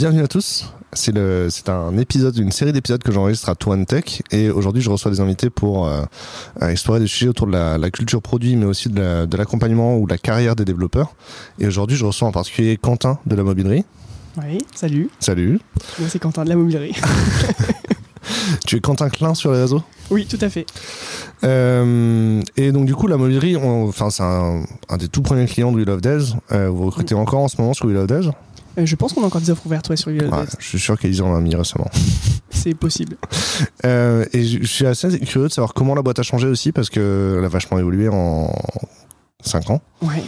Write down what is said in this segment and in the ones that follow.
bienvenue à tous. C'est le, c'est un épisode, une série d'épisodes que j'enregistre à One Tech et aujourd'hui je reçois des invités pour euh, explorer des sujets autour de la, la culture produit mais aussi de, la, de l'accompagnement ou de la carrière des développeurs. Et aujourd'hui je reçois en particulier Quentin de la mobilerie. Oui, salut. Salut. Moi c'est Quentin de la mobilerie. tu es Quentin Klein sur les réseaux? Oui, tout à fait. Euh, et donc du coup la mobilerie, enfin c'est un, un des tout premiers clients de We Love Days. Euh, vous recrutez encore en ce moment sur We Love Days? Euh, je pense qu'on a encore des offres ouvertes ouais, sur Yellow Ouais, Je suis sûr qu'ils en ont mis récemment. C'est possible. Et je suis assez curieux de savoir comment la boîte a changé aussi parce qu'elle a vachement évolué en 5 ans. Ouais.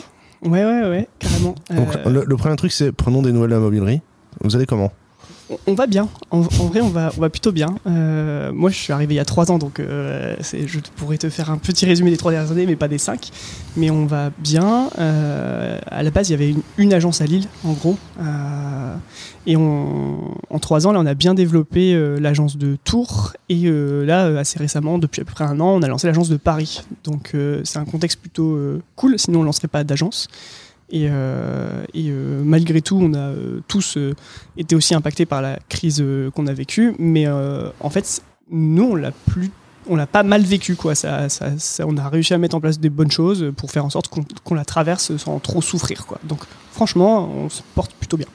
Ouais, ouais, ouais, carrément. Donc, le, le premier truc, c'est prenons des nouvelles de la mobilerie. Vous allez comment? On- va bien. En, vrai, on va, plutôt bien. Euh, moi, je suis arrivé il y a trois ans, donc euh, je pourrais te faire un petit résumé des trois dernières années, mais pas des cinq. Mais on va bien. Euh, à la base, il y avait une, agence à Lille, en gros. Euh, et en trois ans, là, on a bien développé l'agence de Tours. Et là, assez récemment, depuis à peu près un an, on a lancé l'agence de Paris. Donc, c'est un contexte plutôt cool. Sinon, on ne lancerait pas d'agence. Et, euh, et, euh, malgré tout, on a euh, tous été aussi impactés par la crise qu'on a vécue. Mais en fait, nous, on l'a plus. On l'a pas mal vécu, quoi. Ça, ça- ça- on a réussi à mettre en place des bonnes choses pour faire en sorte qu'on la traverse sans trop souffrir, quoi. Donc, franchement, on se porte plutôt bien.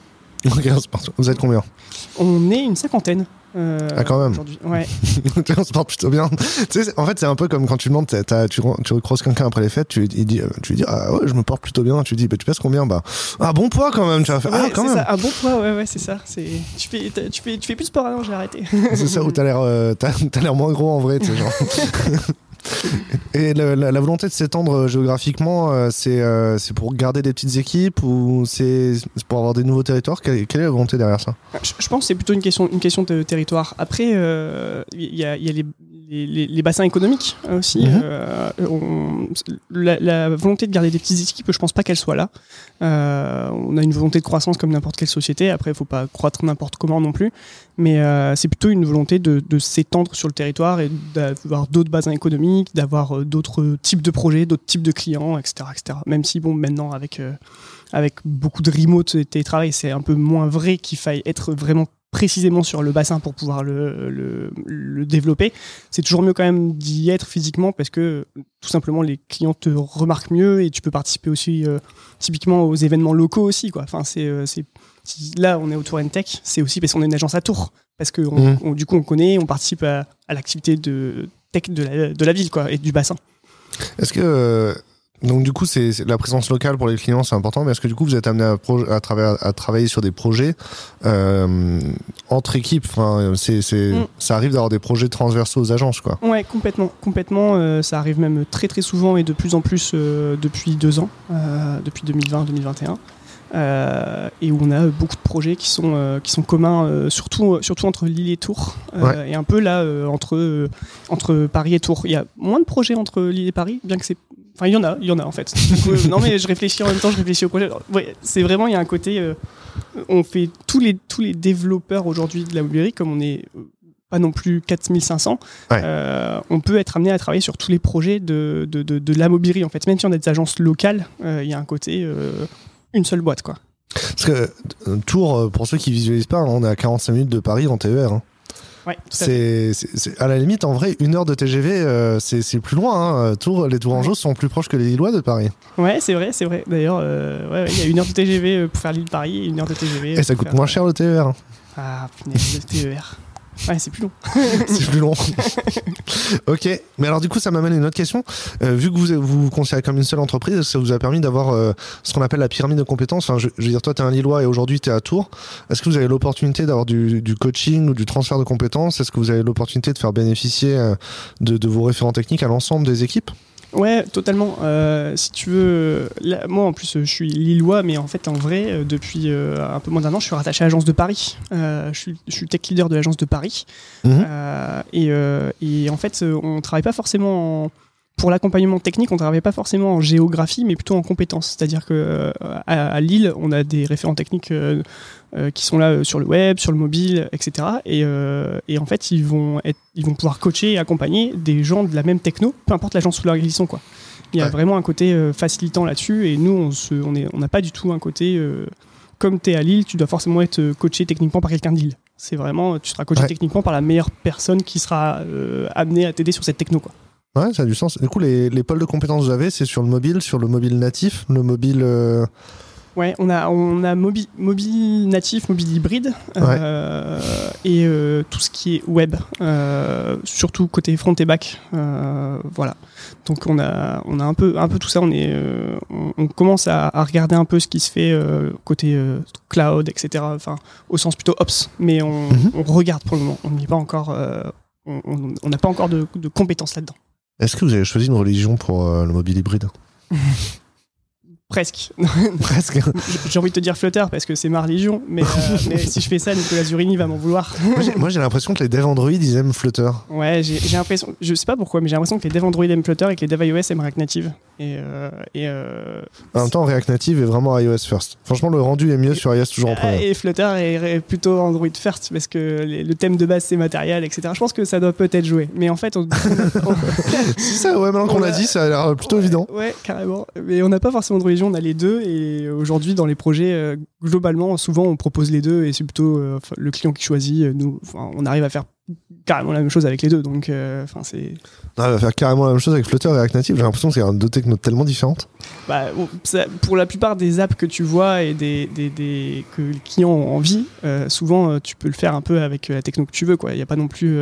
Vous êtes combien? On est une cinquantaine. Euh, Ah, quand même. aujourd'hui. Ouais. On se porte plutôt bien. Tu sais, en fait, c'est un peu comme quand tu demandes, t'as- tu, tu recroises quelqu'un après les fêtes, tu, il dit, euh, tu lui dis, ah ouais, je me porte plutôt bien. Tu lui dis, bah, tu pèses combien? Bah, ah, bon poids quand même. Tu vas faire, ah, quand même. ça, un bon poids, ouais, ouais, c'est ça. Tu fais, tu fais, tu fais plus de sport, ah non, j'ai arrêté. C'est ça où t'as l'air, euh, t'as l'air moins gros en vrai, tu sais, genre. Et la, volonté de s'étendre euh, géographiquement, euh, c'est, euh, c'est pour garder des petites équipes ou c'est pour avoir des nouveaux territoires? Quelle, est la volonté derrière ça? Je, pense que c'est plutôt une question, une question de territoire. Après, il y a les, les- les- les bassins économiques euh, aussi. Mhm. Euh, on- la, la volonté de garder des petites équipes, je pense pas qu'elle soit là. Euh, on a une volonté de croissance comme n'importe quelle société. Après, il faut pas croître n'importe comment non plus. Mais euh, c'est plutôt une volonté de, de s'étendre sur le territoire et d'avoir d'autres bassins économiques, d'avoir euh, d'autres types de projets, d'autres types de clients, etc., etc. Même si, bon, maintenant, avec, euh, avec beaucoup de remote et télétravail, c'est un peu moins vrai qu'il faille être vraiment précisément sur le bassin pour pouvoir le, le, le développer. C'est toujours mieux quand même d'y être physiquement parce que tout simplement les clients te remarquent mieux et tu peux participer aussi euh, typiquement aux événements locaux aussi. Quoi. Enfin, c'est, euh, là on est au Tour Tech, c'est aussi parce qu'on est une agence à Tours. Parce que on- on- du coup on connaît, on participe à, à l'activité de tech de la, de la ville quoi, et du bassin. Est-ce que euh, donc du coup c'est la présence locale pour les clients c'est important, mais est-ce que du coup vous êtes amené à, travers- à travailler sur des projets euh, entre équipes? Enfin, c'est, Mm. ça arrive d'avoir des projets transversaux aux agences quoi. Ouais, complètement, complètement. euh, ça arrive même très très souvent et de plus en plus euh, depuis deux ans, depuis 2020-2021. euh, et où on a beaucoup de projets qui sont, qui sont communs, surtout, surtout entre Lille et Tours, Ouais. et un peu là entre, entre Paris et Tours. Il y a moins de projets entre Lille et Paris, bien que c'est. Enfin, il y en a, il y en a en fait. Donc, euh, non, mais je réfléchis en même temps, je réfléchis au projet. Ouais, c'est vraiment, il y a un côté. euh, on fait tous les, tous les développeurs aujourd'hui de la mobilerie, comme on est euh, pas non plus 4500, Ouais. euh, on peut être amené à travailler sur tous les projets de, de, de, de la mobilerie. En fait, même si on a des agences locales, il y a un côté une seule boîte. Quoi. Parce que Tours, pour ceux qui visualisent pas, on est à 45 minutes de Paris en TER. hein. Ouais, à. C'est, à la limite, en vrai, une heure de TGV, euh, c'est, plus loin. Hein. Tours, les Tourangeaux sont plus proches que les Lillois de Paris. Ouais, c'est vrai, c'est vrai. D'ailleurs, euh, ouais, ouais, il y a une heure de TGV euh, pour faire l'île-Paris et une heure de TGV. Et ça coûte faire, moins euh, cher le TER. Ah, punaise, le TER. Ouais, c'est plus long. c'est plus long. ok, mais alors du coup, ça m'amène à une autre question. Euh, vu que vous vous vous considérez comme une seule entreprise, ça vous a permis d'avoir euh, ce qu'on appelle la pyramide de compétences? Enfin, je, je veux dire, toi, tu es un Lillois et aujourd'hui, tu es à Tours. Est-ce que vous avez l'opportunité d'avoir du, du coaching ou du transfert de compétences? Est-ce que vous avez l'opportunité de faire bénéficier euh, de, de vos référents techniques à l'ensemble des équipes? Ouais, totalement. Euh, si tu veux, là, moi en plus je suis lillois, mais en fait en vrai, euh, depuis euh, un peu moins d'un an, je suis rattaché à l'agence de Paris. Euh, je, suis, je suis tech leader de l'agence de Paris. Mhm. Et, et en fait, on travaille pas forcément en- pour l'accompagnement technique, on travaille pas forcément en géographie, mais plutôt en compétences. C'est-à-dire que euh, à, à Lille, on a des référents techniques euh, euh, qui sont là euh, sur le web, sur le mobile, etc. Et, euh, et en fait, ils vont, être, ils vont pouvoir coacher et accompagner des gens de la même techno, peu importe l'agence sous laquelle ils sont. Quoi. Il y a Ouais. vraiment un côté facilitant là-dessus, et nous, on se- on est- on n'a pas du tout un côté comme tu es à Lille, tu dois forcément être coaché techniquement par quelqu'un de Lille. C'est vraiment, tu seras coaché Ouais. techniquement par la meilleure personne qui sera euh, amenée à t'aider sur cette techno. Quoi. Ouais, ça a du sens. Du coup, les, les pôles de compétences que vous avez, c'est sur le mobile, sur le mobile natif, le mobile. euh, Ouais, on a, on a mobile, mobile natif, mobile hybride euh, et euh, tout ce qui est web, euh, surtout côté front et back. voilà. Donc on a, on a un peu, un peu tout ça. On est, on, on commence à, à regarder un peu ce qui se fait côté cloud, etc. Enfin, au sens plutôt ops. Mais on, Mhm. on regarde pour le moment. On n'y est pas encore. on- n'a pas encore de, de compétences là-dedans. Est-ce que vous avez choisi une religion pour le mobile hybride? Presque. Presque. J'ai envie de te dire Flutter parce que c'est ma religion, mais, euh, mais si je fais ça, Nicolas Zurini va m'en vouloir. Moi, j'ai- l'impression que les devs Android, ils aiment Flutter. Ouais, j'ai j'ai l'impression, je sais pas pourquoi, mais j'ai l'impression que les devs Android aiment Flutter et que les devs iOS aiment React Native. Et, euh, et, euh, En même temps, React Native est vraiment iOS first. Franchement, le rendu est mieux sur iOS toujours en ah, premier. et Flutter est plutôt Android first parce que les- le thème de base c'est matériel, etc. Je pense que ça doit peut-être jouer. Mais en fait, on, on- C'est ça, ouais, maintenant qu'on On l'a dit, ça a l'air plutôt Ouais, évident. Ouais, carrément. Mais on n'a pas forcément de on a les deux. Et aujourd'hui, dans les projets, euh, globalement, souvent, on propose les deux et c'est plutôt euh, le client qui choisit. euh, Nous, on arrive à faire carrément la même chose avec les deux. Donc, euh, enfin, c'est. On va faire carrément la même chose avec Flutter et React Native. J'ai l'impression que c'est deux technos tellement différentes. Bah, ça- pour la plupart des apps que tu vois et des, des- des- que les clients ont envie, euh, souvent tu peux le faire un peu avec la techno que tu veux. quoi. Il n'y a pas non plus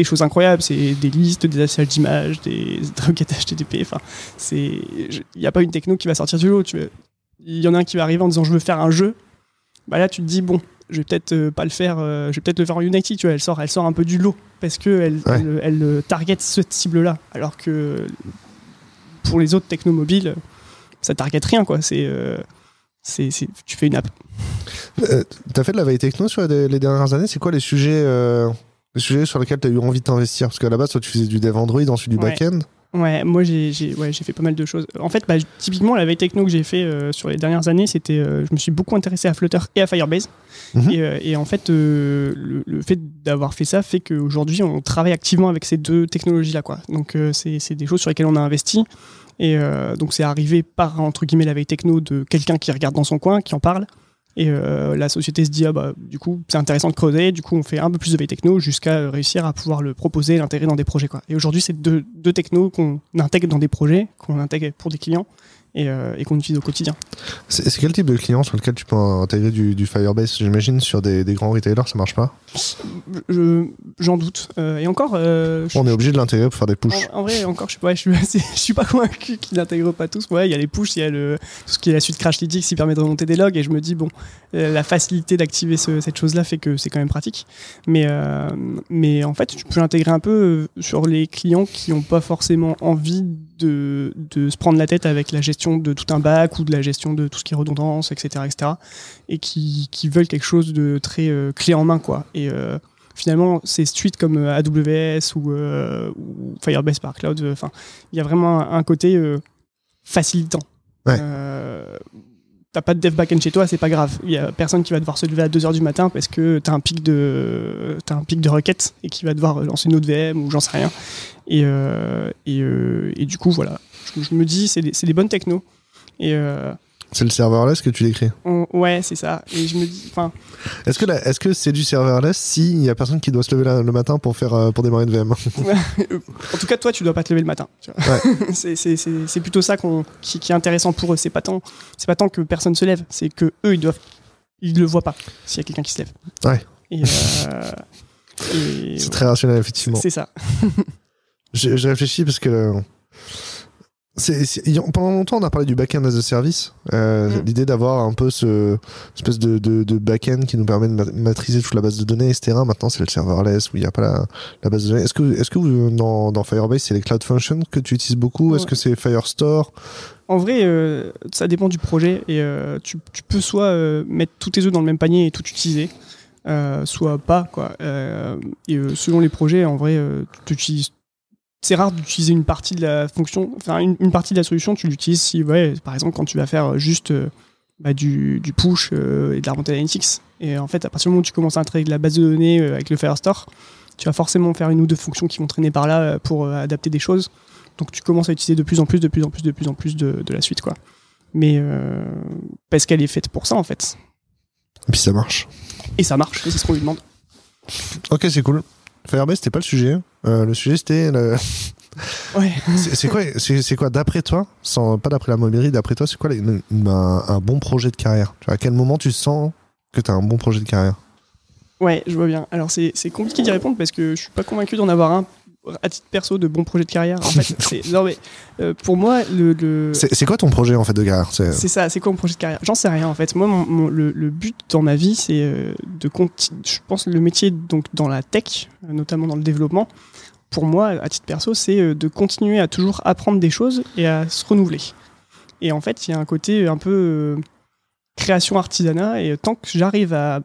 des choses incroyables. C'est des listes, des affichages d'images, des requêtes HTTP. Enfin, c'est il n'y a pas une techno qui va sortir du lot. Il y en a un qui va arriver en disant je veux faire un jeu. Bah là, tu te dis bon, je vais peut-être euh, pas le faire. euh, je vais peut-être le faire en Unity. Tu vois, elle sort, elle sort un peu du lot parce que elle, Ouais. elle, elle, euh, target cette cible-là, alors que pour les autres techno mobiles, ça target rien quoi. C'est euh, c'est c'est- tu fais une app. Euh, T'as fait de la veille techno sur les, les dernières années? C'est quoi les sujets, euh, les sujets sur lesquels t'as eu envie de t'investir Parce qu'à la base, toi, tu faisais du dev Android, ensuite du Ouais. back-end. Ouais, moi j'ai ouais, fait pas mal de choses. En fait, bah, typiquement la veille techno que j'ai fait euh, sur les dernières années, c'était euh, je me suis beaucoup intéressé à Flutter et à Firebase. Mhm. Et, euh, et en fait, le, le fait d'avoir fait ça fait qu'aujourd'hui on travaille activement avec ces deux technologies là quoi. Donc c'est des choses sur lesquelles on a investi. Et donc c'est arrivé par entre guillemets la veille techno de quelqu'un qui regarde dans son coin, qui en parle. Et euh, la société se dit ah bah du coup c'est intéressant de creuser, du coup on fait un peu plus de veille techno jusqu'à euh, réussir à pouvoir le proposer, l'intégrer dans des projets quoi. Et aujourd'hui c'est deux, deux technos qu'on intègre dans des projets, qu'on intègre pour des clients et, euh, et qu'on utilise au quotidien. C'est quel type de client sur lequel tu peux intégrer du, du Firebase? J'imagine sur des, des grands retailers, ça marche pas. Je- J'en doute. Euh, et encore, euh, je- On est obligé de l'intégrer pour faire des pushs. En, en vrai, encore, je suis pas, je suis, assez- je suis pas convaincu qu'ils n'intègrent pas tous. Ouais, il y a les push, il y a le, tout ce qui est la suite Crashlytics qui permet de remonter des logs. Et je me dis, bon, la facilité d'activer ce- cette chose-là fait que c'est quand même pratique. Mais, euh, mais en fait, tu peux l'intégrer un peu sur les clients qui n'ont pas forcément envie de, de se prendre la tête avec la gestion de tout un bac ou de la gestion de tout ce qui est redondance, etc. etc. et qui, qui veulent quelque chose de très euh, clé en main, quoi. Et. euh, finalement, ces suites comme euh, AWS ou, ou Firebase par Cloud, il y a vraiment un, un côté facilitant. Ouais. T'as pas de dev backend chez toi, c'est pas grave. Il y a personne qui va devoir se lever à 2h du matin parce que t'as un pic de t'as un pic de requête et qui va devoir lancer une autre VM ou j'en sais rien. Et, euh, et, euh, et du coup, voilà. Je, je me dis, c'est des, bonnes technos. Et euh, C'est le serverless que tu décris. on- ouais, c'est ça. Et je me dis, enfin, Est-ce que la- est-ce que c'est du serverless s'il y a personne qui doit se lever la- le matin pour faire euh, pour démarrer une VM En tout cas, toi, tu dois pas te lever le matin. c'est, plutôt ça qui, qui est intéressant pour eux. C'est pas tant, c'est pas tant que personne se lève, c'est que eux, ils doivent, ils le voient pas s'il y a quelqu'un qui se lève. Ouais. Euh, C'est très rationnel effectivement. c'est ça. Je, je réfléchis parce que euh, c'est- pendant longtemps on a parlé du back-end as a service. Euh, Mm. L'idée d'avoir un peu ce espèce de, de, de back-end qui nous permet de ma- maîtriser toute la base de données, etc. Maintenant c'est le serverless où il n'y a pas la, la base de données. Est-ce que, est-ce que vous, dans, dans Firebase c'est les Cloud Functions que tu utilises beaucoup? Est-ce que c'est Firestore? En vrai, euh, ça dépend du projet et euh, tu, tu peux soit euh, mettre tous tes œufs dans le même panier et tout utiliser, soit pas quoi. Et selon les projets, en vrai, tu utilises. C'est rare d'utiliser une partie de la fonction, enfin une, une partie de la solution, tu l'utilises si, ouais, par exemple, quand tu vas faire juste euh, bah, du, du push euh, et de la remontée d'analytics. Et en fait, à partir du moment où tu commences à intégrer de la base de données euh, avec le Firestore, tu vas forcément faire une ou deux fonctions qui vont traîner par là euh, pour euh, adapter des choses. Donc tu commences à utiliser de plus en plus, de plus en plus, de plus en plus de, de la suite, quoi. mais euh, parce qu'elle est faite pour ça en fait. Et puis ça marche. Et ça marche, et c'est ce qu'on lui demande. Ok, c'est cool. Firebase, c'était pas le sujet. Euh, le sujet, c'était. le- Ouais. C'est quoi, c'est quoi d'après toi, sans, pas d'après la mobilité, d'après toi, c'est quoi les- un, un bon projet de carrière? Tu vois, À quel moment tu sens que tu as un bon projet de carrière? Ouais, je vois bien. Alors c'est compliqué d'y répondre parce que je suis pas convaincu d'en avoir un à titre perso de bon projet de carrière. En fait, non mais euh, pour moi le, le- C'est quoi ton projet en fait de carrière? C'est- ça, c'est quoi mon projet de carrière? J'en sais rien en fait. Moi, mon- mon- le, le but dans ma vie, c'est euh, de continuer. Je pense le métier donc dans la tech, notamment dans le développement. Pour moi, à titre perso, c'est euh, de continuer à toujours apprendre des choses et à se renouveler. Et en fait, il y a un côté un peu euh, création artisanat. Et tant que j'arrive à,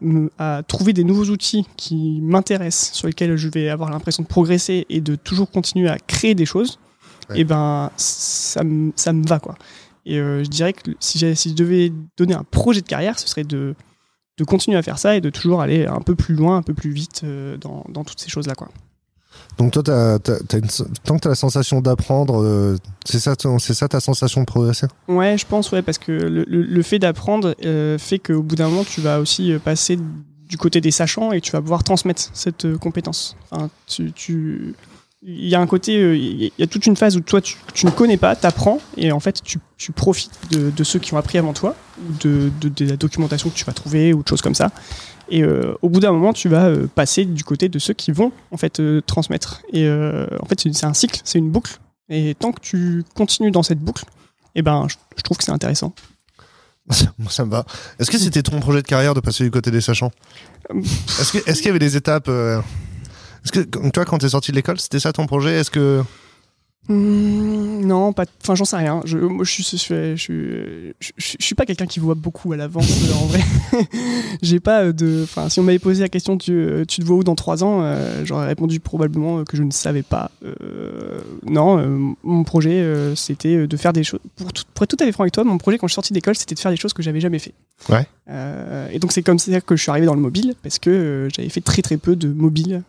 trouver des nouveaux outils qui m'intéressent, sur lesquels je vais avoir l'impression de progresser et de toujours continuer à créer des choses, Ouais. et ben ça me ça me va quoi. Et euh, je dirais que si, si je devais donner un projet de carrière, ce serait de, de continuer à faire ça et de toujours aller un peu plus loin, un peu plus vite dans, dans toutes ces choses-là. Quoi. Donc toi, tant que tu as la sensation d'apprendre, euh, c'est ça, c'est ça ta sensation de progresser? Ouais, je pense, ouais, parce que le, fait d'apprendre euh, fait qu'au bout d'un moment, tu vas aussi euh, passer du côté des sachants et tu vas pouvoir transmettre cette compétence. Enfin, tu, il y a un côté, il y a toute une phase où toi, tu, ne connais pas, tu apprends et en fait, tu, profites de, ceux qui ont appris avant toi, de, de- de la documentation que tu vas trouver ou de choses comme ça. Et euh, au bout d'un moment, tu vas euh, passer du côté de ceux qui vont en fait euh, transmettre. Et en fait, c'est un cycle, c'est une boucle. Et tant que tu continues dans cette boucle, eh ben, je, je trouve que c'est intéressant. Moi, ça me va. Est-ce que c'était ton projet de carrière de passer du côté des sachants? Est-ce qu'il y avait des étapes euh, Est-ce que toi, quand t'es sorti de l'école, c'était ça ton projet? Est-ce que Hmm, non, pas. Enfin, j'en sais rien. Je, moi, je suis, je, suis- je, suis- je, je- je suis pas quelqu'un qui voit beaucoup à l'avance. euh, en vrai, j'ai pas euh, de. Enfin, si on m'avait posé la question, tu, euh, tu te vois où dans trois ans euh, J'aurais répondu probablement que je ne savais pas. Euh, non, euh, mon projet, c'était de faire des choses. Pour, tout- pour être tout à fait franc avec toi, mon projet quand je suis sorti d'école, c'était de faire des choses que j'avais jamais fait. Ouais. Et donc c'est comme ça que je suis arrivé dans le mobile parce que j'avais fait très très peu de mobile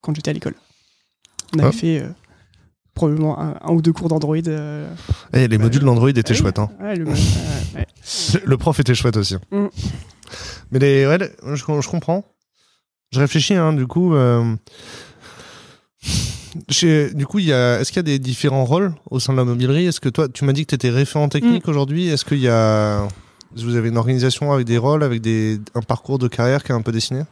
quand j'étais à l'école. On avait Ah. fait probablement un, un ou deux cours d'Android. euh, Eh, les modules d'Android étaient oui. chouettes hein. ouais, le- euh, ouais. Le prof était chouette aussi. Mm. Mais les, ouais, les- je, je comprends. Je réfléchis, hein, du coup. euh, chez- du coup, il y a, est-ce qu'il y a des différents rôles au sein de la mobilerie? Est-ce que toi, tu m'as dit que tu étais référent technique aujourd'hui Est-ce qu'il y a. Vous avez une organisation avec des rôles, avec des, un parcours de carrière qui est un peu dessiné?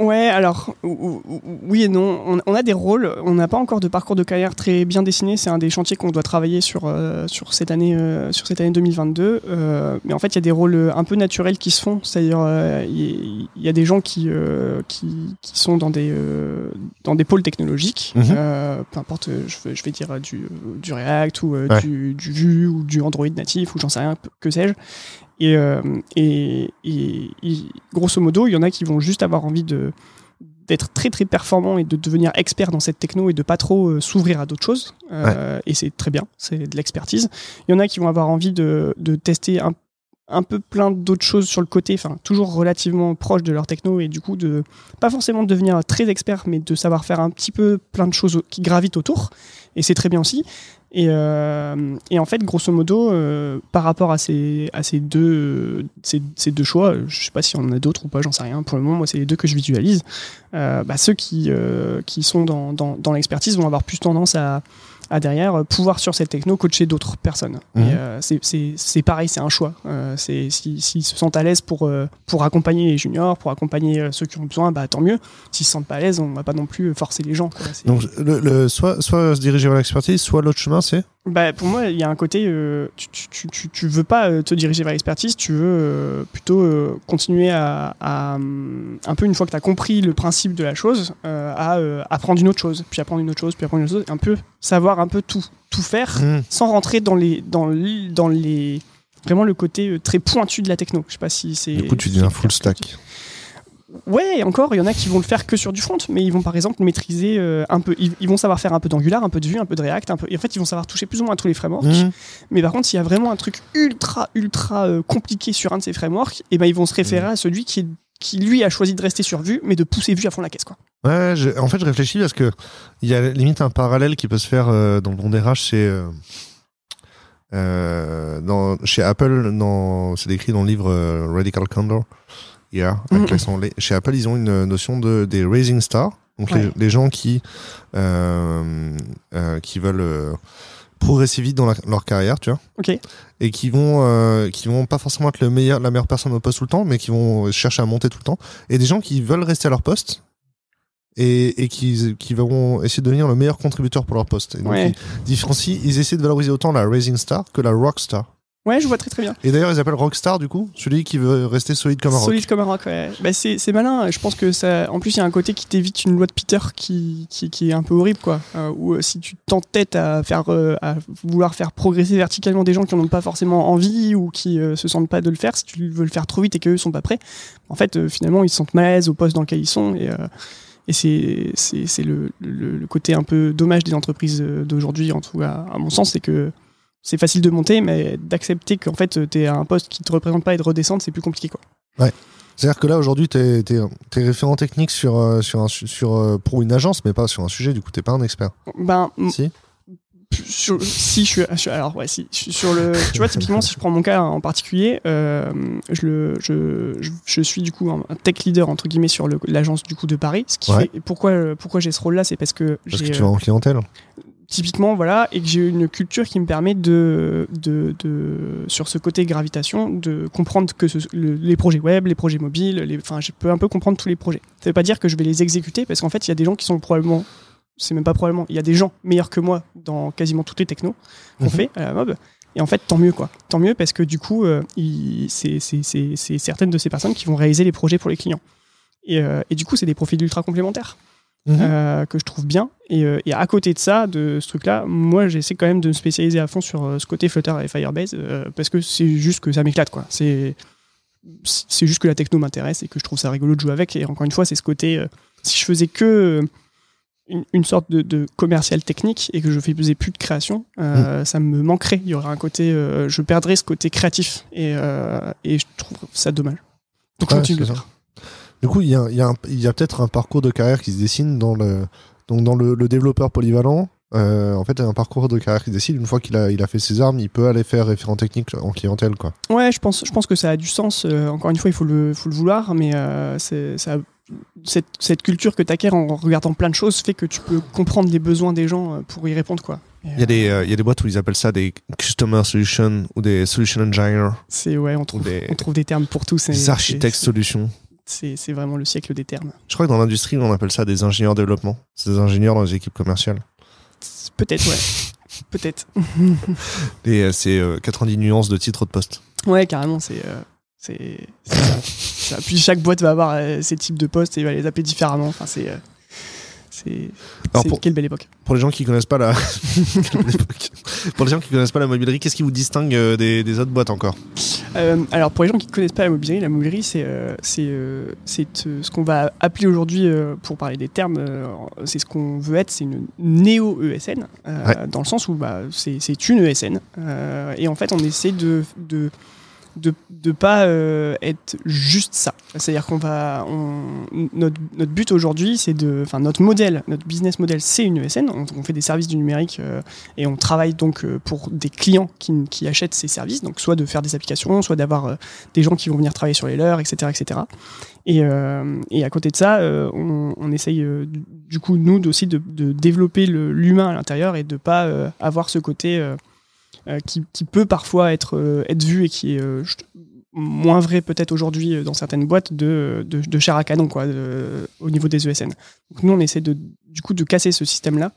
Ouais, alors ou- ou- ou- oui et non. On, a des rôles. On n'a pas encore de parcours de carrière très bien dessiné. C'est un des chantiers qu'on doit travailler sur euh, sur cette année euh, sur cette année 2022. Euh, mais en fait, il y a des rôles euh, un peu naturels qui se font. C'est-à-dire, il y, a des gens qui qui, qui sont dans des dans des pôles technologiques. Mhm. Peu importe, je vais, je vais dire du du React ou Ouais. du, du Vue ou du Android natif ou j'en sais rien, que sais-je. Et, euh, et, et- et grosso modo, il y en a qui vont juste avoir envie de d'être très très performant et de devenir expert dans cette techno et de pas trop euh, s'ouvrir à d'autres choses. Euh, Et c'est très bien, c'est de l'expertise. Il y en a qui vont avoir envie de, de tester un, un peu plein d'autres choses sur le côté, enfin toujours relativement proche de leur techno et du coup de pas forcément de devenir très expert, mais de savoir faire un petit peu plein de choses qui gravitent autour. Et c'est très bien aussi. Et, euh, et en fait, grosso modo, euh, par rapport à ces, à ces, deux, ces, deux choix, je sais pas si on en a d'autres ou pas, j'en sais rien. Pour le moment, moi, c'est les deux que je visualise. Euh, bah, ceux qui, euh, qui sont dans, dans, dans l'expertise vont avoir plus tendance à, à derrière euh, pouvoir sur cette techno coacher d'autres personnes. Mhm. Et, euh, c'est- pareil, c'est un choix. Euh, c'est si- S'ils se sentent à l'aise pour, pour accompagner les juniors, pour accompagner ceux qui ont besoin, bah, tant mieux. S'ils se sentent pas à l'aise, on va pas non plus forcer les gens. quoi. Donc, le, le- soit, soit se diriger vers l'expertise, soit l'autre chemin, c'est? Bah, pour moi, il y a un côté, euh, tu, tu, tu, tu- veux pas euh, te diriger vers l'expertise, tu veux euh, plutôt euh, continuer à, à, hum, un peu une fois que tu as compris le principe de la chose, à apprendre une autre chose, puis apprendre une autre chose, puis apprendre une autre chose, un peu savoir un peu tout, tout faire, Hmm. sans rentrer dans les, dans, les- dans les vraiment le côté très pointu de la techno. Je sais pas si c'est. Du coup, tu dis un full stack. Ouais, encore, il y en a qui vont le faire que sur du front, mais ils vont par exemple maîtriser euh, un peu. Ils, ils vont savoir faire un peu d'Angular, un peu de Vue, un peu de React, un peu. Et en fait, ils vont savoir toucher plus ou moins à tous les frameworks. Hmm. Mais par contre, s'il y a vraiment un truc ultra, ultra euh, compliqué sur un de ces frameworks, et ben ils vont se référer à celui qui, qui, lui, a choisi de rester sur Vue, mais de pousser Vue à fond la caisse, quoi. Ouais, je- en fait, je réfléchis parce que il y a limite un parallèle qui peut se faire euh, dans le monde des RH, c'est dans, chez Apple, c'est écrit dans le livre Radical Candor, hier, avec. Chez Apple, ils ont une notion de, des Rising Stars, donc les, Ouais. les gens qui, euh, euh, qui veulent euh, progresser vite dans la- leur carrière, tu vois et qui vont euh, qui vont pas forcément être le meilleur la meilleure personne au poste tout le temps mais qui vont chercher à monter tout le temps et des gens qui veulent rester à leur poste et, et qui, qui vont essayer de devenir le meilleur contributeur pour leur poste. Et donc, Ouais. ils différencient, ils essaient de valoriser autant la Rising Star que la Rock Star. Ouais, je vois très très bien. Et d'ailleurs, ils appellent Rockstar, du coup, celui qui veut rester solide comme un rock. Solide comme un rock, ouais. Bah, c'est c'est malin. Je pense que ça. En plus, il y a un côté qui t'évite une loi de Peter qui, qui, qui est un peu horrible, quoi. Euh, où euh, si tu t'entêtes à faire, euh, à vouloir faire progresser verticalement des gens qui n'en ont pas forcément envie ou qui euh, se sentent pas de le faire, si tu veux le faire trop vite et qu'eux sont pas prêts, en fait, finalement, ils se sentent mal à l'aise au poste dans lequel ils sont et. et c'est c'est- c'est le, le, le côté un peu dommage des entreprises d'aujourd'hui, en tout cas, à mon sens, c'est que c'est facile de monter, mais d'accepter qu'en fait, tu es à un poste qui te représente pas et de redescendre, c'est plus compliqué, quoi. C'est-à-dire que là, aujourd'hui, t'es es, référent technique sur, euh, sur, un, su- sur, euh, pour une agence, mais pas sur un sujet, du coup, t'es pas un expert. Ben, Si sur- si je suis, alors ouais, si sur le, tu vois typiquement si je prends mon cas en particulier, euh, je le, je, je, je suis du coup un tech leader entre guillemets sur l'agence du coup de Paris. Ce qui Ouais. fait, pourquoi, euh, pourquoi j'ai ce rôle-là, c'est parce que Parce que tu euh, vas en clientèle. Typiquement voilà et que j'ai une culture qui me permet de, de, de sur ce côté gravitation de comprendre que ce- le- les projets web les projets mobiles les, enfin je peux un peu comprendre tous les projets. Ça veut pas dire que je vais les exécuter parce qu'en fait il y a des gens qui sont probablement c'est même pas probablement il y a des gens meilleurs que moi dans quasiment toutes les technos qu'on Mhm. fait à la mob et en fait tant mieux quoi. Tant mieux parce que du coup euh, c'est certaines de ces personnes qui vont réaliser les projets pour les clients. Et, euh, et du coup c'est des profils ultra complémentaires Mhm. euh, que je trouve bien. Et, euh, et à côté de ça, de ce truc-là, moi j'essaie quand même de me spécialiser à fond sur euh, ce côté Flutter et Firebase parce que c'est juste que ça m'éclate quoi. C'est c'est juste que la techno m'intéresse et que je trouve ça rigolo de jouer avec. Et encore une fois, c'est ce côté. si je faisais que une, une sorte de, de commercial technique et que je faisais plus de création, euh, ça me manquerait. Il y aurait un côté, je perdrais ce côté créatif et, et je trouve ça dommage. Donc je Ouais, continue de le c'est faire. Du coup, il y a, y peut-être un parcours de carrière qui se dessine dans le, donc dans le, le développeur polyvalent. Euh, en fait, il y a un parcours de carrière qui se dessine. Une fois qu'il a, il a fait ses armes, il peut aller faire référent technique en clientèle, quoi. Ouais, je pense, je pense que ça a du sens. Euh, encore une fois, il faut le, faut le vouloir, mais euh, ça, cette, cette culture que tu acquiers en regardant plein de choses fait que tu peux comprendre les besoins des gens pour y répondre. Quoi. Il y, a des, euh, il y a des boîtes où ils appellent ça des Customer Solutions ou des Solution Engineers c'est, ouais, on ou trouve, des, on trouve des termes pour tout. Des architectes solutions. C'est, vraiment le siècle des termes. Je crois que dans l'industrie, on appelle ça des ingénieurs développement. C'est des ingénieurs dans les équipes commerciales. Peut-être, ouais. Peut-être. Et euh, c'est euh, 90 nuances de titre de poste. Ouais, carrément, c'est. euh, c'est c'est ça. Ça. Puis chaque boîte va avoir euh, ses types de postes et va les appeler différemment. Enfin, c'est. C'est. Pour- Quelle belle époque. Pour les gens qui connaissent pas la, pour les gens qui connaissent pas la mobilerie, qu'est-ce qui vous distingue euh, des, des autres boîtes encore? Euh, alors pour les gens qui ne connaissent pas la mobilerie, la mobilerie c'est euh, c'est euh, c'est, ce qu'on va appeler aujourd'hui, pour parler des termes, c'est ce qu'on veut être, c'est une néo-ESN, euh, Ouais. dans le sens où bah, c'est c'est une ESN, et en fait on essaie de... de de de pas euh, être juste ça c'est à dire qu'on va on, notre, notre but aujourd'hui c'est de enfin notre modèle notre business model c'est une ESN on, fait des services du numérique euh, et on travaille donc euh, pour des clients qui, achètent ces services, donc soit de faire des applications, soit d'avoir des gens qui vont venir travailler sur les leurs, etc. etc. Et, à côté de ça, on, essaye du- coup, nous aussi, de, de développer l'humain à l'intérieur et de pas euh, avoir ce côté qui, qui peut parfois être, euh, être vu et qui est euh, moins vrai peut-être aujourd'hui euh, dans certaines boîtes de, de, chair à canon quoi, au niveau des ESN. Nous, on essaie de, du coup de casser ce système-là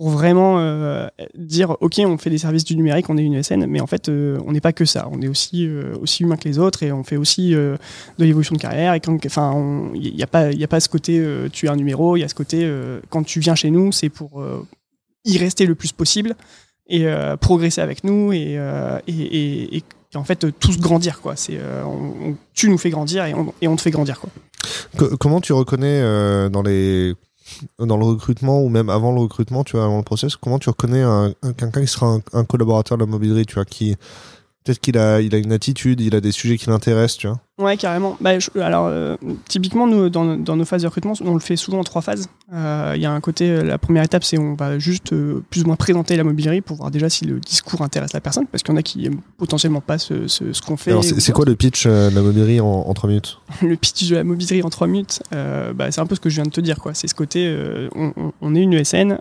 pour vraiment euh, dire ok on fait des services du numérique on est une ESN mais en fait euh, on n'est pas que ça. On est aussi euh, aussi humain que les autres et on fait aussi euh, de l'évolution de carrière. Et enfin il n'y a pas il a pas ce côté euh, tu es un numéro il y a ce côté euh, quand tu viens chez nous c'est pour euh, y rester le plus possible et euh, progresser avec nous et, euh, et, en fait euh, tous grandir quoi c'est tu nous fais grandir et on, te fait grandir quoi Co- comment tu reconnais dans les dans le recrutement ou même avant le recrutement, tu vois, avant le process, comment tu reconnais un, un- quelqu'un qui sera un, un collaborateur de la mobilerie, tu vois, qui peut-être qu'il a il a une attitude, il a des sujets qui l'intéressent, tu vois? Ouais, carrément. Bah, je- alors, euh, typiquement, nous, dans, dans nos phases de recrutement, on le fait souvent en trois phases. Euh, Il y a un côté, euh, la première étape, c'est on va juste euh, plus ou moins présenter la mobilerie pour voir déjà si le discours intéresse la personne, parce qu'il y en a qui aiment potentiellement pas ce, ce, ce qu'on fait. C'est quoi le pitch de la mobilerie en, en 3 minutes? Le pitch de la mobilerie en trois minutes, bah, c'est un peu ce que je viens de te dire. quoi. C'est ce côté, on, est une ESN,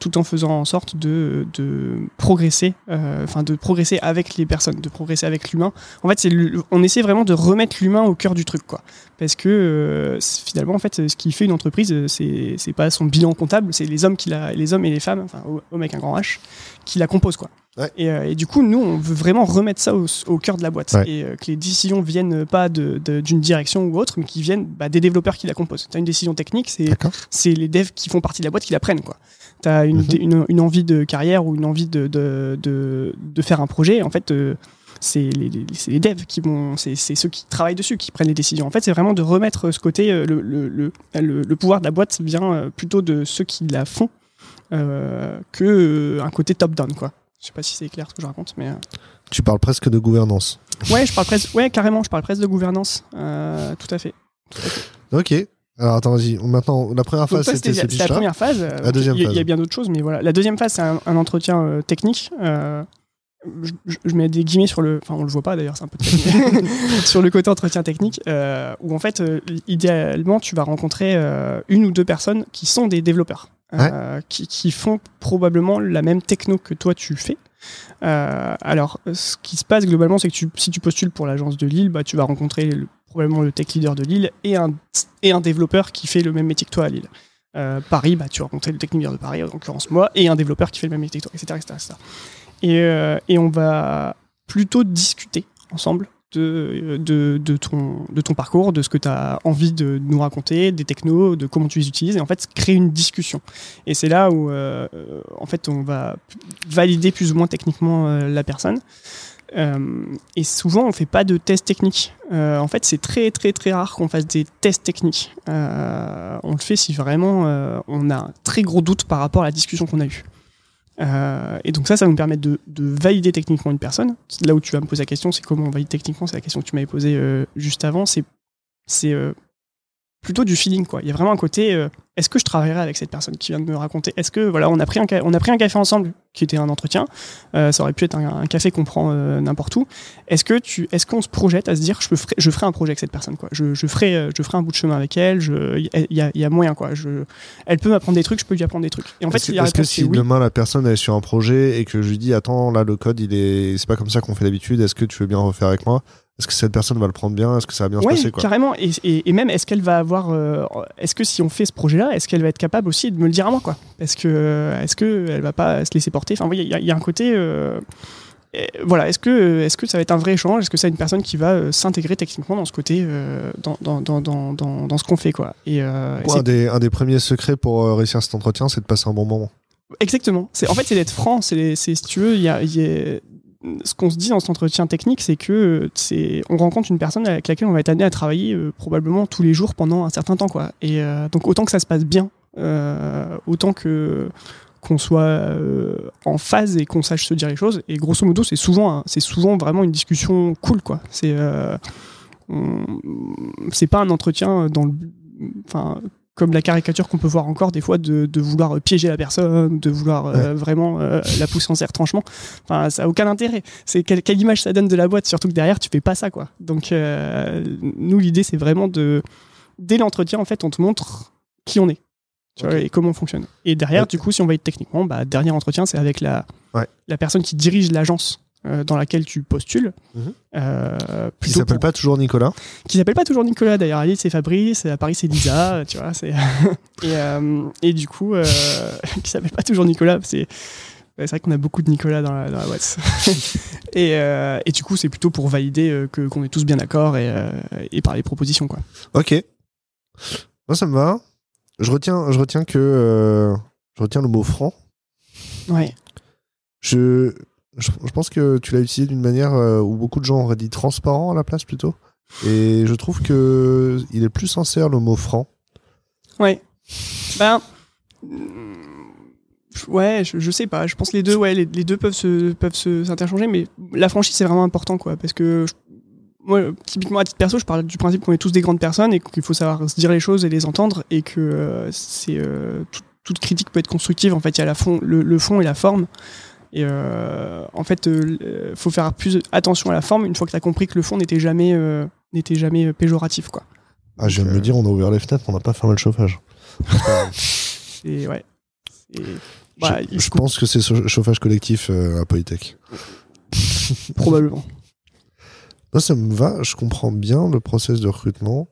tout en faisant en sorte de, de progresser, enfin de progresser avec les personnes, de progresser avec l'humain. En fait, c'est on essaie vraiment de remettre l'humain au cœur du truc, quoi. Parce que euh, finalement, en fait, ce qui fait une entreprise, c'est c'est pas son bilan comptable, c'est les hommes qui la, les hommes et les femmes, enfin hommes avec un grand H, qui la composent, quoi. Ouais. Et, euh, et du coup, nous, on veut vraiment remettre ça au, au cœur de la boîte. Ouais. Et euh, que les décisions viennent pas de- de- d'une direction ou autre, mais qui viennent bah, des développeurs qui la composent. Tu as une décision technique, c'est c'est les devs qui font partie de la boîte qui la prennent. Tu as une, Mhm. une, une envie de carrière ou une envie de, de, de, faire un projet. En fait, c'est les, les- c'est les devs qui vont, c'est ceux qui travaillent dessus qui prennent les décisions. En fait, c'est vraiment de remettre ce côté, euh, le, le, le, le- pouvoir de la boîte vient euh, plutôt de ceux qui la font euh, que euh, un côté top-down. quoi. Je sais pas si c'est clair ce que je raconte, mais. Tu parles presque de gouvernance. Ouais, je parle presque, ouais, carrément, je parle presque de gouvernance. Euh, tout à fait. Ok. Alors attends, vas-y. Maintenant, la première phase, c'était la première phase. La deuxième il y a- y bien d'autres choses, mais voilà. La deuxième phase, c'est un, un entretien euh, technique. Euh, je, mets des guillemets sur le. Enfin, on le voit pas d'ailleurs, c'est un peu sur le côté entretien technique, euh, où en fait, euh, idéalement, tu vas rencontrer euh, une ou deux personnes qui sont des développeurs, qui, qui font probablement la même techno que toi tu fais. Alors, ce qui se passe globalement, c'est que tu- si tu postules pour l'agence de Lille, bah, tu vas rencontrer le- probablement le tech leader de Lille et un, et un développeur qui fait le même métier que toi à Lille. Paris, bah, tu vas rencontrer le tech leader de Paris, en l'occurrence moi, et un développeur qui fait le même métier que toi, etc. etc., etc. Et, euh, et on va plutôt discuter ensemble de, ton, parcours, de ce que tu as envie de nous raconter, des technos, de comment tu les utilises, et en fait créer une discussion. Et c'est là où euh, en fait on va valider plus ou moins techniquement euh, la personne. Et souvent on fait pas de tests techniques. En fait c'est très très très rare qu'on fasse des tests techniques. On le fait si vraiment on a un très gros doute par rapport à la discussion qu'on a eue. Euh, et donc ça, ça va nous permettre de, de valider techniquement une personne. Là où tu vas me poser la question, c'est comment on valide techniquement, c'est la question que tu m'avais posée euh, juste avant. C'est c'est euh, plutôt du feeling quoi. Il y a vraiment un côté euh, est-ce que je travaillerai avec cette personne qui vient de me raconter? Est-ce que voilà, on a pris un on a pris un café ensemble qui était un entretien. Euh, ça aurait pu être un, un café qu'on prend euh, n'importe où. Est-ce que tu est-ce qu'on se projette à se dire je ferai, je ferai un projet avec cette personne quoi? Je, je ferai je ferai un bout de chemin avec elle. Il y, a- il y a moyen quoi. Je, elle peut m'apprendre des trucs, je peux lui apprendre des trucs. Et en fait, Est-ce que, si oui. demain la personne elle est sur un projet et que je lui dis attends là le code il est c'est pas comme ça qu'on fait d'habitude est-ce que tu veux bien refaire avec moi? Est-ce que cette personne va le prendre bien? Est-ce que ça va bien Ouais, se passer quoi? carrément. Et, et- et même, est-ce qu'elle va avoir. euh, est-ce que si on fait ce projet-là, est-ce qu'elle va être capable aussi de me le dire à moi, quoi? Parce que. euh, Est-ce qu'elle va pas se laisser porter? Enfin, il y, a- il y a un côté. euh, et voilà, est-ce que, est que ça va être un vrai échange? Est-ce que c'est une personne qui va euh, s'intégrer techniquement dans ce côté, euh, dans, dans, dans, dans, ce qu'on fait, quoi? Et, euh, c'est- un, des, un des premiers secrets pour euh, réussir cet entretien c'est de passer un bon moment Exactement. C'est en fait c'est d'être franc. C'est c'est- si tu veux, il y a, y a- ce qu'on se dit dans cet entretien technique, c'est que euh, c'est on rencontre une personne avec laquelle on va être amené à travailler euh, probablement tous les jours pendant un certain temps, quoi. Et euh, donc autant que ça se passe bien, autant que qu'on soit en phase et qu'on sache se dire les choses. Et grosso modo, c'est souvent c'est souvent vraiment une discussion cool, quoi. C'est c'est pas un entretien dans le enfin comme la caricature qu'on peut voir encore des fois de, de vouloir euh, piéger la personne, de vouloir euh, vraiment euh, la pousser en ses retranchements. Enfin, ça a aucun intérêt. C'est quelle, quelle image ça donne de la boîte, surtout que derrière tu fais pas ça quoi. Donc euh, nous l'idée c'est vraiment de dès l'entretien en fait on te montre qui on est. Tu vois, Ok. et comment on fonctionne. Et derrière, Ouais. du coup, si on va être techniquement, bah, dernier entretien, c'est avec la, Ouais. la personne qui dirige l'agence euh, dans laquelle tu postules. Mhm. Euh, qui s'appelle pas toujours Nicolas. Qui s'appelle pas toujours Nicolas d'ailleurs. À Lille c'est Fabrice à Paris c'est Lisa tu vois c'est et, euh, et du coup euh, qui s'appelle pas toujours Nicolas c'est c'est vrai qu'on a beaucoup de Nicolas dans la, dans la boîte. Et, et du coup c'est plutôt pour valider que qu'on est tous bien d'accord et, et par les propositions quoi. Ok. Moi ça me va. Je retiens je retiens que je retiens le mot franc. Ouais. Je je, pense que tu l'as utilisé d'une manière euh, où beaucoup de gens auraient dit transparent à la place plutôt. Et je trouve que il est plus sincère le mot franc. Ouais. Ben mm, ouais je, je sais pas. Je pense les deux ouais les, deux peuvent se peuvent s'interchanger mais la franchise c'est vraiment important quoi. Parce que moi, typiquement à titre perso, je parle du principe qu'on est tous des grandes personnes et qu'il faut savoir se dire les choses et les entendre et que euh, c'est euh, tout- toute critique peut être constructive. En fait, il y a la fond, le, le fond et la forme. Et euh, en fait, il faut faire plus attention à la forme une fois que tu as compris que le fond n'était jamais, euh, n'était jamais euh, péjoratif. Quoi. Ah, je viens de me euh, dire, on a ouvert les fenêtres, on n'a pas fermé le chauffage. Et ouais. Et, bah, je faut- pense que c'est ce chauffage collectif euh, à Polytech. probablement. Moi, ça me va, je comprends bien le process de recrutement.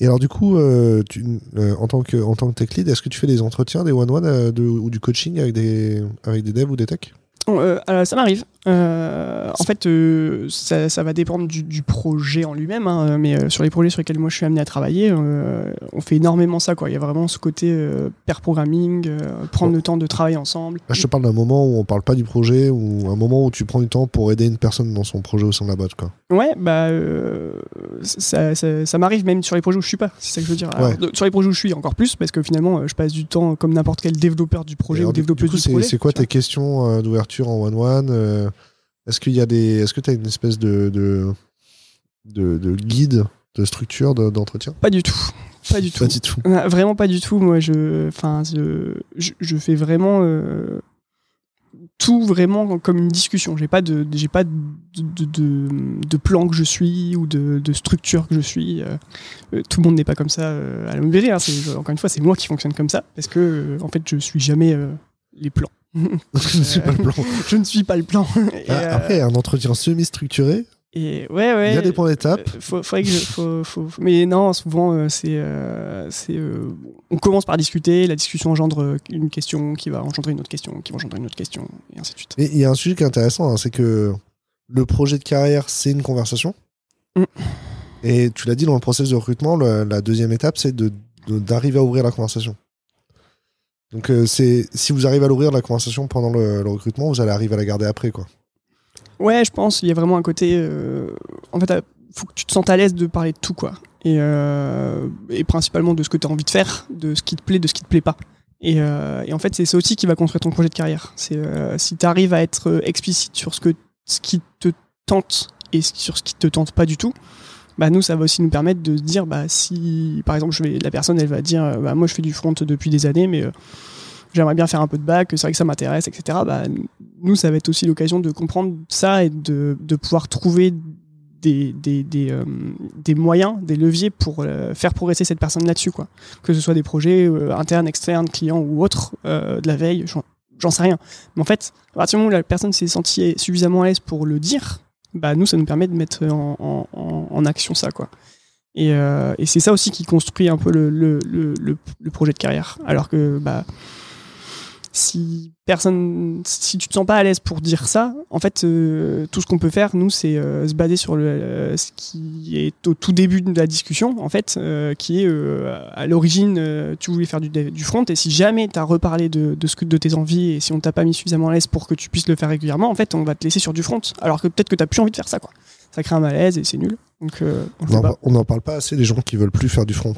Et alors, du coup, euh, tu, euh, en, tant que, en tant que tech lead, est-ce que tu fais des entretiens, des one-one euh, de- ou du coaching avec des, avec des devs ou des techs? Euh, alors, ça m'arrive. Euh, en fait, euh, ça, ça va dépendre du, du projet en lui-même, hein, mais euh, sur les projets sur lesquels moi je suis amené à travailler, on fait énormément ça. Quoi. Il y a vraiment ce côté pair programming, prendre Bon. le temps de travailler ensemble. Là, je te parle d'un moment où on parle pas du projet, ou un moment où tu prends du temps pour aider une personne dans son projet au sein de la boîte. Quoi. Ouais, bah, ça, ça- ça m'arrive même sur les projets où je suis pas. C'est ça que je veux dire. Alors, Ouais. de- sur les projets où je suis, encore plus, parce que finalement, je passe du temps comme n'importe quel développeur du projet alors, ou développeuse du coup, du c'est, projet. c'est quoi tes questions d'ouverture en one-one Est-ce qu'il y a des, est-ce que tu as une espèce de, de, de, de guide, de structure de- d'entretien? Pas du tout. Pas du tout. Pas du tout. Ah, Vraiment pas du tout. Moi, je, enfin, je, je, fais vraiment euh, tout vraiment comme une discussion. J'ai pas de, j'ai pas de, de, de, de plan que je suis ou de, de structure que je suis. Euh, euh, tout le monde n'est pas comme ça euh, à la MBV, hein. Encore une fois, c'est moi qui fonctionne comme ça parce que, en fait, je suis jamais les plans. je ne suis pas le plan. je ne suis pas le plan. et, Ah, euh, Après, un entretien semi-structuré, et ouais, ouais. il y a des points d'étape. Euh, faut, mais non, souvent, euh, c'est. c'est, on commence par discuter, la discussion engendre une question qui va engendrer une autre question, qui va engendrer une autre question, et ainsi de suite. Et il y a un sujet qui est intéressant, hein, c'est que le projet de carrière, c'est une conversation. Mm. Et tu l'as dit dans le process de recrutement, le- la deuxième étape, c'est de- de- d'arriver à ouvrir la conversation. Donc, euh, si vous arrivez à l'ouvrir la conversation pendant le, recrutement, vous allez arriver à la garder après, quoi. Ouais, je pense, il y a vraiment un côté. euh, en fait, euh, faut que tu te sentes à l'aise de parler de tout, quoi. Et, principalement de ce que tu as envie de faire, de ce qui te plaît, de ce qui te plaît pas. Et, en fait, c'est ça aussi qui va construire ton projet de carrière. C'est si tu arrives à être explicite sur ce, que, ce qui te tente et sur ce qui te tente pas du tout, bah nous, ça va aussi nous permettre de se dire, bah si, par exemple, la personne, elle va dire, euh, bah moi, je fais du front depuis des années, mais euh, j'aimerais bien faire un peu de bac, c'est vrai que ça m'intéresse, etc. Bah, nous, ça va être aussi l'occasion de comprendre ça et de, de pouvoir trouver des, des, des, euh, des moyens, des leviers pour faire progresser cette personne là-dessus. quoi. Que ce soit des projets internes, externes, clients ou autres, de la veille, j'en sais rien. Mais en fait, à partir du moment où la personne s'est sentie suffisamment à l'aise pour le dire, bah, nous, ça nous permet de mettre en, en- action ça. quoi. Et, euh, et c'est ça aussi qui construit un peu le, le, le- le projet de carrière. Alors que bah, si personne, si tu te sens pas à l'aise pour dire ça, en fait, euh, tout ce qu'on peut faire, nous, c'est euh, se baser sur euh, ce qui est au tout début de la discussion, en fait, euh, qui est à l'origine, tu voulais faire du, front, et si jamais tu as reparlé de, de, ce que, de tes envies, et si on t'a pas mis suffisamment à l'aise pour que tu puisses le faire régulièrement, en fait, on va te laisser sur du front, alors que peut-être que t'as plus envie de faire ça, quoi. Ça crée un malaise et c'est nul. Donc, euh, on n'en parle pas assez des gens qui veulent plus faire du front.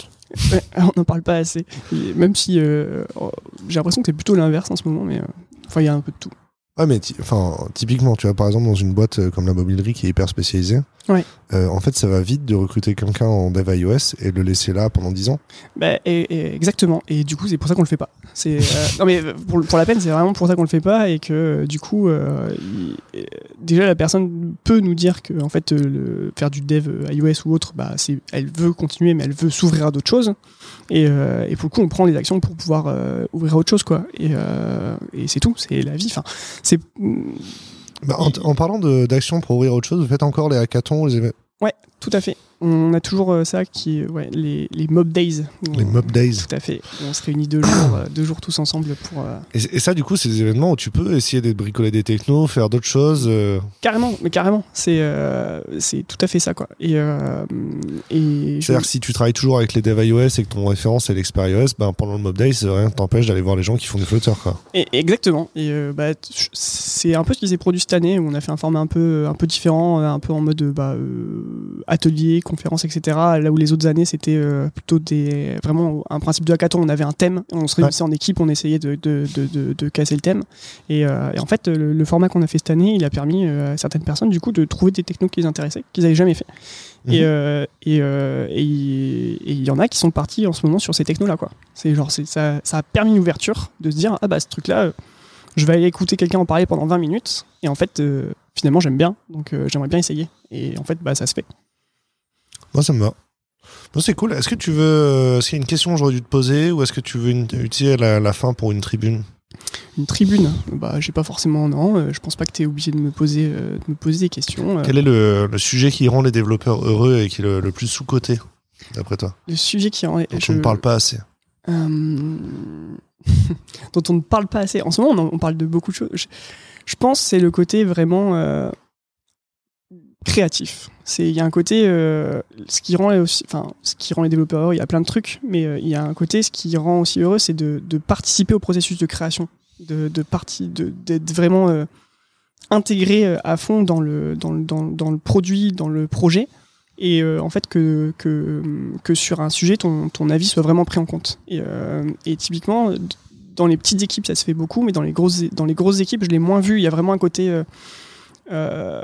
Ouais, on n'en parle pas assez. Et même si euh, oh, j'ai l'impression que c'est plutôt l'inverse en ce moment, mais euh, enfin, il y a un peu de tout. Ouais, mais enfin, typiquement, tu vois, par exemple, dans une boîte euh, comme la mobilerie qui est hyper spécialisée, Ouais. euh, en fait, ça va vite de recruter quelqu'un en dev iOS et le laisser là pendant 10 ans. Bah, et, et exactement. Et du coup, c'est pour ça qu'on le fait pas. C'est euh, non mais pour, pour la peine, c'est vraiment pour ça qu'on le fait pas et que du coup, euh, il- déjà la personne peut nous dire que en fait, le, faire du dev iOS ou autre, bah, c'est, elle veut continuer, mais elle veut s'ouvrir à d'autres choses. Et, euh, et pour le coup, on prend les actions pour pouvoir euh, ouvrir à autre chose, quoi. Et, euh, et c'est tout. C'est la vie. Enfin, c'est Bah, en, en parlant de- d'action pour ouvrir autre chose, vous faites encore les hackathons, les, éve- tout à fait. On a toujours euh, ça qui est ouais, les, les mob days. les mob days. Tout à fait. On se réunit deux jours, euh, deux jours tous ensemble pour. euh, Et, et ça, du coup, c'est des événements où tu peux essayer de bricoler des technos, faire d'autres choses. euh, Carrément, mais carrément. C'est euh, c'est tout à fait ça, quoi. Et, euh, C'est-à-dire que si tu travailles toujours avec les dev iOS et que ton référence c'est l'expert iOS, ben, pendant le mob days, rien ne t'empêche d'aller voir les gens qui font du flotteur. Quoi. et- exactement. Et euh, bah, c'est un peu ce qui s'est produit cette année où on a fait un format un peu, un peu différent, un peu en mode bah, euh, atelier, conférences, etc. Là où les autres années, c'était euh, plutôt des, vraiment un principe de hackathon. On avait un thème, on se réunissait en équipe, on essayait de, de, de, de casser le thème. Et, euh, et en fait, le, format qu'on a fait cette année, il a permis à certaines personnes, du coup, de trouver des technos qui les intéressaient, qu'ils n'avaient jamais fait. Mhm. Et il y en a qui sont partis en ce moment sur ces technos-là. C'est genre, ça, ça a permis une ouverture de se dire, ah bah ce truc-là, je vais aller écouter quelqu'un en parler pendant 20 minutes. Et en fait, finalement j'aime bien, donc euh, j'aimerais bien essayer. Et en fait, bah, ça se fait. Moi, ça me va. Bon, c'est cool. Est-ce que tu veux. Euh, est-ce qu'il y a une question que j'aurais dû te poser ou est-ce que tu veux utiliser la, fin pour une tribune? Une tribune? Bah, j'ai pas forcément. Non, euh, je pense pas que tu es obligé de me poser, de me poser des questions. Quel est le, sujet qui rend les développeurs heureux et qui est le, plus sous-coté, d'après toi? Le sujet qui rend. Dont on ne parle pas assez. dont on ne parle pas assez. En ce moment, on, parle de beaucoup de choses. Je pense c'est le côté vraiment euh, créatif. C'est il y a un côté euh, ce qui rend enfin ce qui rend les développeurs heureux. Il y a plein de trucs, mais euh, il y a un côté ce qui rend aussi heureux, c'est de, participer au processus de création, de de d'être vraiment intégré à fond dans le dans, dans, le produit, dans le projet et en fait que, que, que, sur un sujet ton, ton avis soit vraiment pris en compte et, typiquement dans les petites équipes, ça se fait beaucoup, mais dans les grosses, dans les grosses équipes, je l'ai moins vu. Il y a vraiment un côté euh, euh,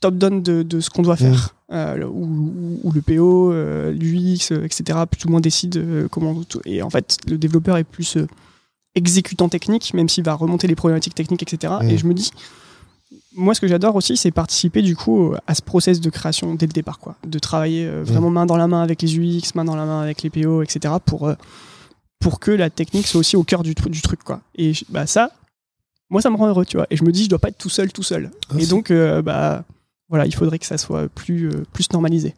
top-down de, ce qu'on doit faire, mmh. euh, où, le PO, l'UX, etc., plus ou moins décide comment. Et en fait, le développeur est plus exécutant technique, même s'il va remonter les problématiques techniques, etc. Et mmh. je me dis, moi, ce que j'adore aussi, c'est participer du coup à ce process de création dès le départ, quoi, de travailler vraiment mmh. main dans la main avec les UX, main dans la main avec les PO, etc. pour pour que la technique soit aussi au cœur du, du truc quoi. Et bah ça, moi ça me rend heureux, tu vois. Et je me dis je dois pas être tout seul, tout seul. Ah, et donc euh, bah voilà, il faudrait que ça soit plus euh, plus normalisé.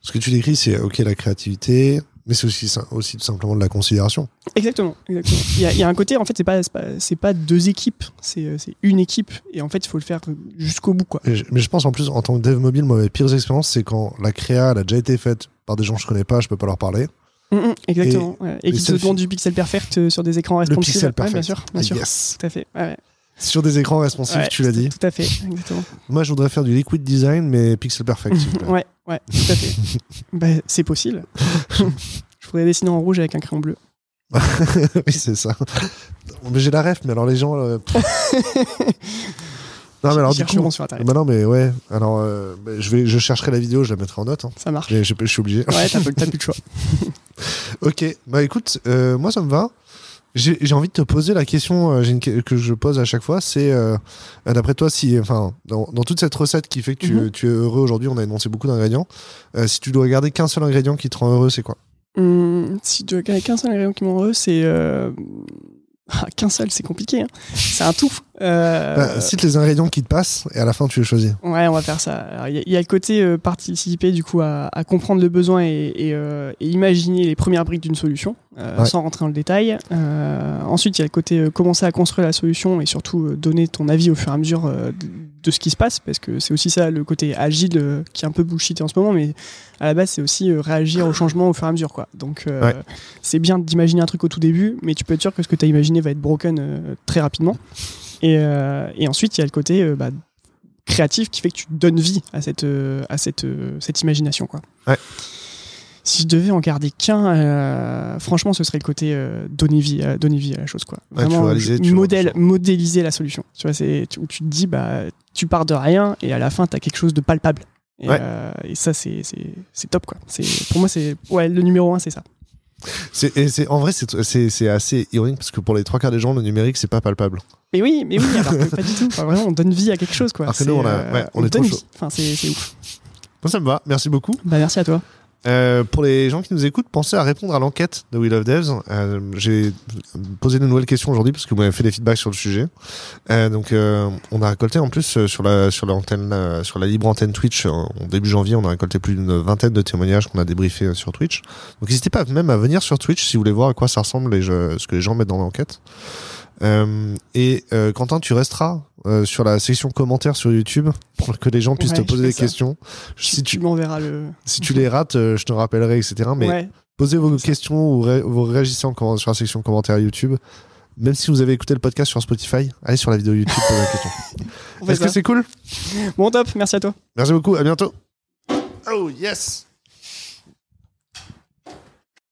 Ce que tu décris, c'est ok la créativité, mais c'est aussi, aussi tout simplement de la considération. Exactement, exactement. Il y, a, un côté, en fait, c'est pas, c'est pas, deux équipes, euh, c'est une équipe. Et en fait, il faut le faire jusqu'au bout. Quoi. Mais je, pense en plus, en tant que dev mobile, moi, mes pires expériences, c'est quand la créa elle a déjà été faite par des gens que je connais pas, je peux pas leur parler. Mm, mm, exactement. Et, qui se demandent du pixel perfect euh, sur des écrans responsifs. Le pixel perfect. bien sûr, bien sûr. Tout à fait. Sur des écrans responsifs, tu l'as dit. Tout à fait, exactement. Moi, je voudrais faire du liquid design, mais pixel perfect. ouais, ouais, tout à fait. bah, c'est possible. je pourrais dessiner en rouge avec un crayon bleu. oui, c'est ça. J'ai la ref, mais alors les gens. Euh, Non, mais alors du coup, bah non, mais ouais. Alors, euh, bah, je vais, je chercherai la vidéo, je la mettrai en note. Hein. Ça marche. Je, je, suis obligé. Ouais, t'as plus de choix. ok, bah écoute, euh, moi ça me va. J'ai envie de te poser la question euh, une, que je pose à chaque fois, c'est d'après toi, si, enfin, dans, dans, toute cette recette qui fait que tu, mhm. tu es heureux aujourd'hui, on a énoncé beaucoup d'ingrédients. si tu dois garder qu'un seul ingrédient qui te rend heureux, c'est quoi? Hum, Si tu dois garder qu'un seul ingrédient qui me rend heureux, c'est ah, qu'un seul, c'est compliqué. Hein. C'est un tout. Euh... Bah, cite les ingrédients qui te passent et à la fin tu les choisis. Ouais, on va faire ça. Il y, a le côté euh, participer du coup à, comprendre le besoin et, euh, imaginer les premières briques d'une solution euh, sans rentrer dans le détail. ensuite, il y a le côté commencer à construire la solution et surtout donner ton avis au fur et à mesure de ce qui se passe parce que c'est aussi ça le côté agile qui est un peu bullshité en ce moment, mais à la base c'est aussi réagir au changement au fur et à mesure quoi. Donc c'est bien d'imaginer un truc au tout début, mais tu peux être sûr que ce que tu as imaginé va être broken très rapidement. Euh, et, ensuite, il y a le côté euh, bah, créatif qui fait que tu donnes vie à cette, euh, à cette, cette imagination. Quoi. Si je devais en garder qu'un, franchement, ce serait le côté donner, vie, donner vie à la chose. Quoi. Vraiment, modèle, modéliser la solution. Tu vois, c'est, où tu te dis, bah, tu pars de rien et à la fin, tu as quelque chose de palpable. Et, et ça, c'est, c'est, top. Quoi. C'est, pour moi, c'est, ouais, le numéro un, c'est ça. C'est, en vrai, c'est, assez ironique parce que pour les trois quarts des gens, le numérique, c'est pas palpable. Mais oui, mais oui, alors que pas du tout. vraiment, on donne vie à quelque chose, quoi. nous, on, euh, on, est trop chaud. Enfin, c'est, ouf. Bon, ça me va. Merci beaucoup. Bah, merci à toi. Euh, pour les gens qui nous écoutent, pensez à répondre à l'enquête de We Love Devs. Euh, j'ai posé de nouvelles questions aujourd'hui parce que vous m'avez fait des feedbacks sur le sujet. Euh, donc, euh, on a récolté en plus euh, sur la sur l'antenne sur la libre antenne Twitch en début janvier, on a récolté plus d'une vingtaine de témoignages qu'on a débriefés sur Twitch. Donc, n'hésitez pas même à venir sur Twitch si vous voulez voir à quoi ça ressemble et ce que les gens mettent dans l'enquête. Euh, et euh, Quentin, tu resteras euh, sur la section commentaires sur YouTube pour que les gens puissent te poser des questions. Si tu, m'enverras le. Si tu les rates, je te rappellerai, etc. Mais posez vos questions ou vous réagissez en sur la section commentaires YouTube. Même si vous avez écouté le podcast sur Spotify, allez sur la vidéo YouTube pour la question. Est-ce que c'est cool? Bon top, merci à toi. Merci beaucoup, à bientôt. Oh yes